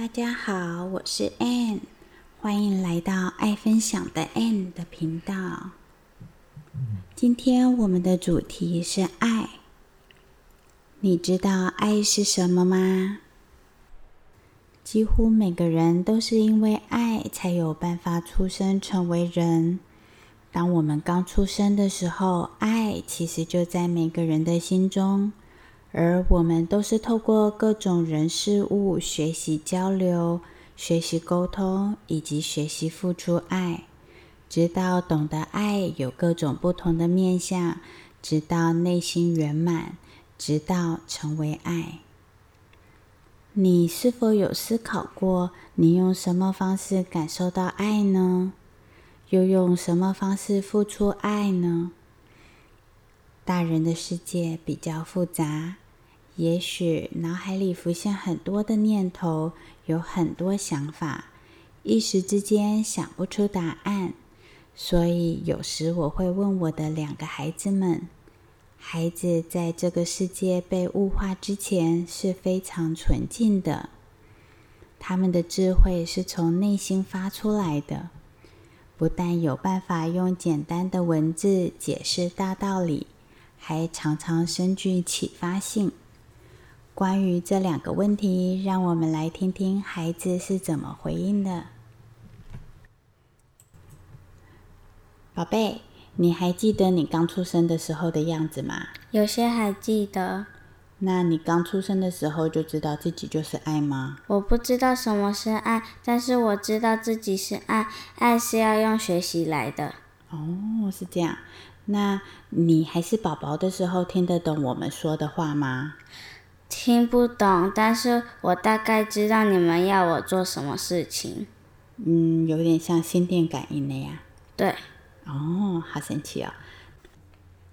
大家好，我是 Ann，欢迎来到爱分享的 Ann 的频道。今天我们的主题是爱。你知道爱是什么吗？几乎每个人都是因为爱才有办法出生成为人。当我们刚出生的时候，爱其实就在每个人的心中。而我们都是透过各种人事物学习交流、学习沟通，以及学习付出爱，直到懂得爱有各种不同的面相，直到内心圆满，直到成为爱。你是否有思考过，你用什么方式感受到爱呢？又用什么方式付出爱呢？大人的世界比较复杂。也许脑海里浮现很多的念头，有很多想法，一时之间想不出答案。所以有时我会问我的两个孩子们：孩子在这个世界被物化之前是非常纯净的，他们的智慧是从内心发出来的，不但有办法用简单的文字解释大道理，还常常深具启发性。关于这两个问题，让我们来听听孩子是怎么回应的。宝贝，你还记得你刚出生的时候的样子吗？有些还记得。那你刚出生的时候就知道自己就是爱吗？我不知道什么是爱，但是我知道自己是爱。爱是要用学习来的。哦，是这样。那你还是宝宝的时候，听得懂我们说的话吗？听不懂，但是我大概知道你们要我做什么事情。嗯，有点像心电感应的呀。对。哦，好神奇哦！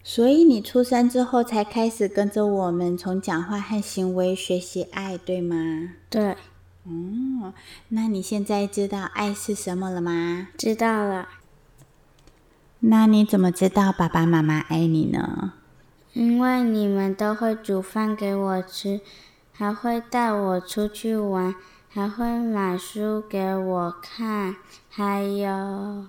所以你出生之后才开始跟着我们从讲话和行为学习爱，对吗？对。哦，那你现在知道爱是什么了吗？知道了。那你怎么知道爸爸妈妈爱你呢？因为你们都会煮饭给我吃，还会带我出去玩，还会买书给我看，还有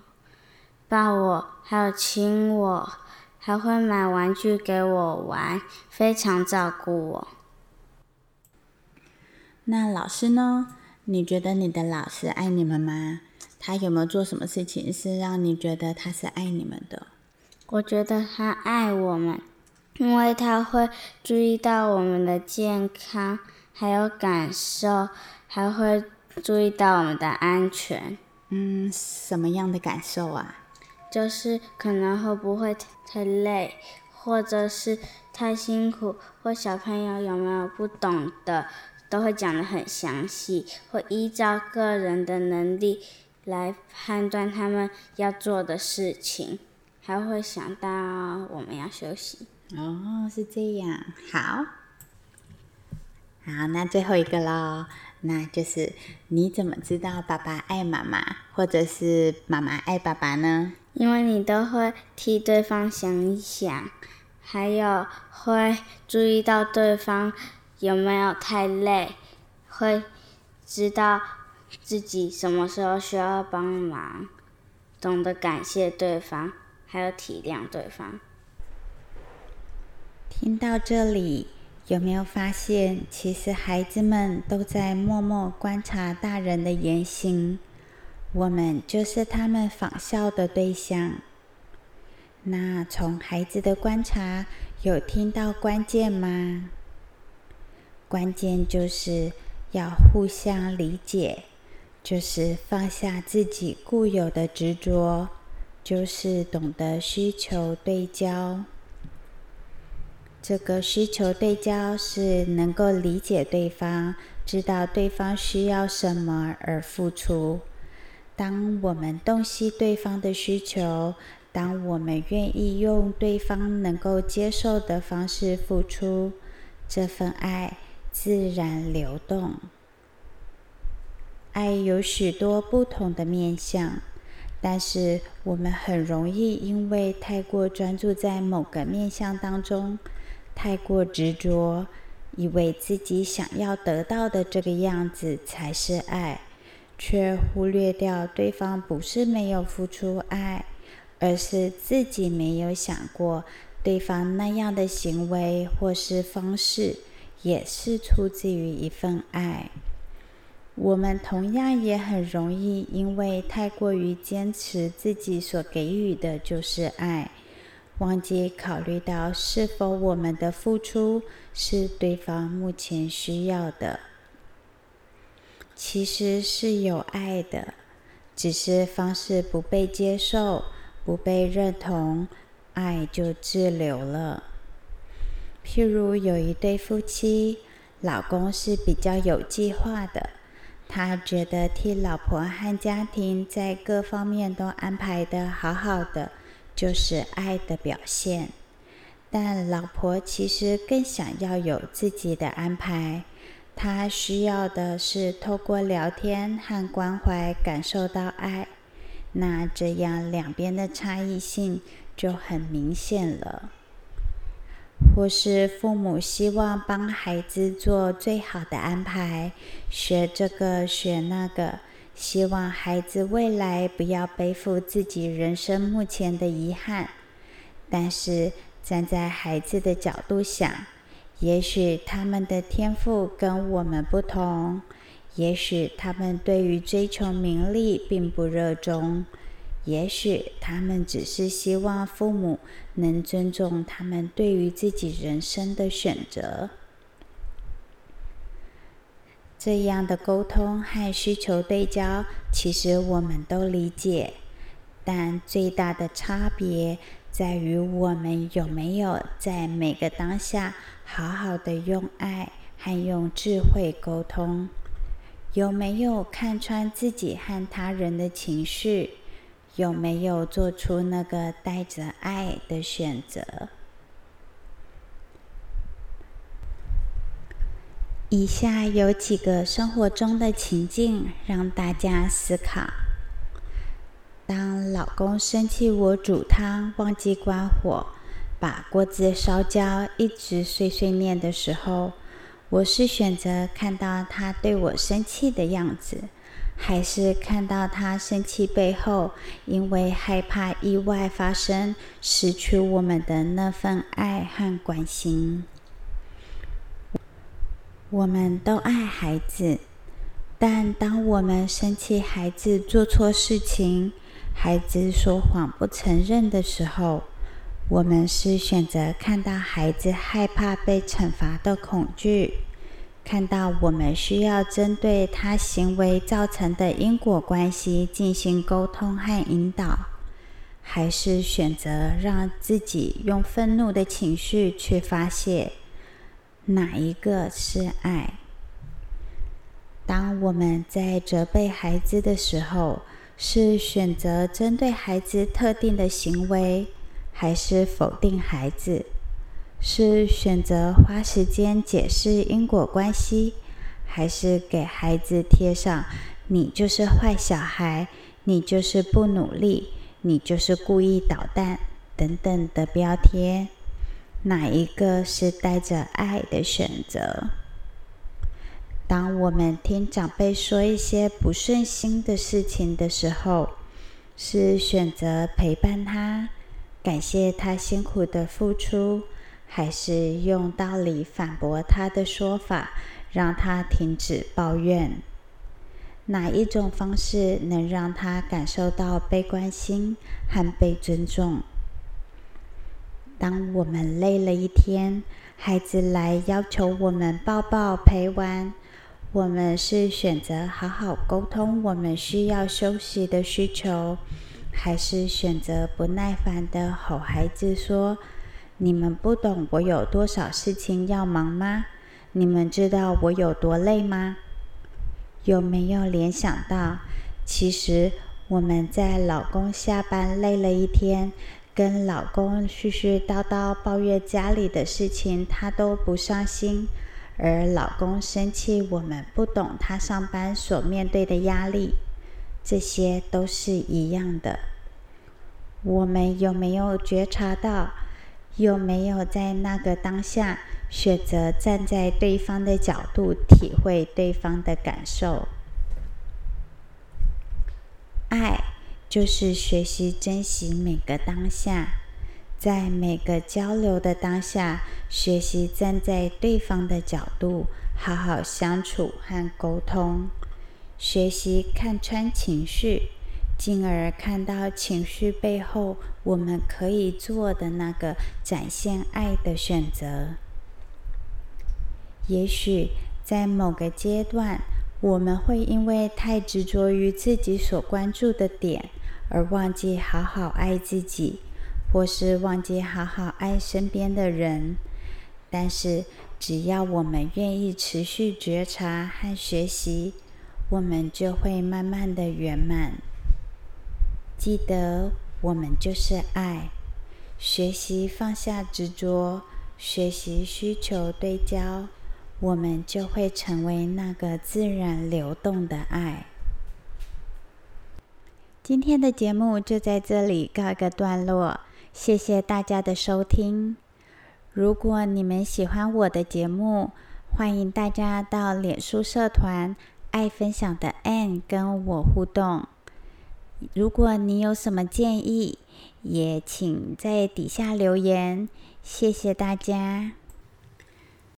抱我，还有亲我，还会买玩具给我玩，非常照顾我。那老师呢？你觉得你的老师爱你们吗？他有没有做什么事情是让你觉得他是爱你们的？我觉得他爱我们。因为他会注意到我们的健康，还有感受，还会注意到我们的安全。嗯，什么样的感受啊？就是可能会不会太累，或者是太辛苦，或小朋友有没有不懂的，都会讲得很详细，会依照个人的能力来判断他们要做的事情，还会想到我们要休息。哦，是这样，好，好，那最后一个喽，那就是你怎么知道爸爸爱妈妈，或者是妈妈爱爸爸呢？因为你都会替对方想一想，还有会注意到对方有没有太累，会知道自己什么时候需要帮忙，懂得感谢对方，还有体谅对方。听到这里，有没有发现，其实孩子们都在默默观察大人的言行，我们就是他们仿效的对象。那从孩子的观察，有听到关键吗？关键就是要互相理解，就是放下自己固有的执着，就是懂得需求对焦。这个需求对焦是能够理解对方，知道对方需要什么而付出。当我们洞悉对方的需求，当我们愿意用对方能够接受的方式付出，这份爱自然流动。爱有许多不同的面相，但是我们很容易因为太过专注在某个面相当中。太过执着，以为自己想要得到的这个样子才是爱，却忽略掉对方不是没有付出爱，而是自己没有想过对方那样的行为或是方式也是出自于一份爱。我们同样也很容易因为太过于坚持自己所给予的就是爱。忘记考虑到是否我们的付出是对方目前需要的，其实是有爱的，只是方式不被接受、不被认同，爱就滞留了。譬如有一对夫妻，老公是比较有计划的，他觉得替老婆和家庭在各方面都安排的好好的。就是爱的表现，但老婆其实更想要有自己的安排。她需要的是透过聊天和关怀感受到爱。那这样两边的差异性就很明显了。或是父母希望帮孩子做最好的安排，学这个学那个。希望孩子未来不要背负自己人生目前的遗憾，但是站在孩子的角度想，也许他们的天赋跟我们不同，也许他们对于追求名利并不热衷，也许他们只是希望父母能尊重他们对于自己人生的选择。这样的沟通和需求对焦，其实我们都理解，但最大的差别在于我们有没有在每个当下好好的用爱和用智慧沟通，有没有看穿自己和他人的情绪，有没有做出那个带着爱的选择。以下有几个生活中的情境让大家思考：当老公生气我煮汤忘记关火，把锅子烧焦，一直碎碎念的时候，我是选择看到他对我生气的样子，还是看到他生气背后因为害怕意外发生，失去我们的那份爱和关心？我们都爱孩子，但当我们生气孩子做错事情，孩子说谎不承认的时候，我们是选择看到孩子害怕被惩罚的恐惧，看到我们需要针对他行为造成的因果关系进行沟通和引导，还是选择让自己用愤怒的情绪去发泄？哪一个是爱？当我们在责备孩子的时候，是选择针对孩子特定的行为，还是否定孩子？是选择花时间解释因果关系，还是给孩子贴上“你就是坏小孩，你就是不努力，你就是故意捣蛋”等等的标签？哪一个是带着爱的选择？当我们听长辈说一些不顺心的事情的时候，是选择陪伴他，感谢他辛苦的付出，还是用道理反驳他的说法，让他停止抱怨？哪一种方式能让他感受到被关心和被尊重？当我们累了一天，孩子来要求我们抱抱陪玩，我们是选择好好沟通我们需要休息的需求，还是选择不耐烦的吼孩子说：“你们不懂我有多少事情要忙吗？你们知道我有多累吗？”有没有联想到，其实我们在老公下班累了一天？跟老公絮絮叨叨抱怨家里的事情，他都不上心；而老公生气，我们不懂他上班所面对的压力，这些都是一样的。我们有没有觉察到？有没有在那个当下选择站在对方的角度，体会对方的感受。爱就是学习珍惜每个当下，在每个交流的当下，学习站在对方的角度，好好相处和沟通，学习看穿情绪。进而看到情绪背后，我们可以做的那个展现爱的选择。也许在某个阶段，我们会因为太执着于自己所关注的点，而忘记好好爱自己，或是忘记好好爱身边的人。但是，只要我们愿意持续觉察和学习，我们就会慢慢的圆满。记得，我们就是爱。学习放下执着，学习需求对焦，我们就会成为那个自然流动的爱。今天的节目就在这里告一个段落，谢谢大家的收听。如果你们喜欢我的节目，欢迎大家到脸书社团“爱分享的 Ann” 跟我互动。如果你有什么建议，也请在底下留言。谢谢大家。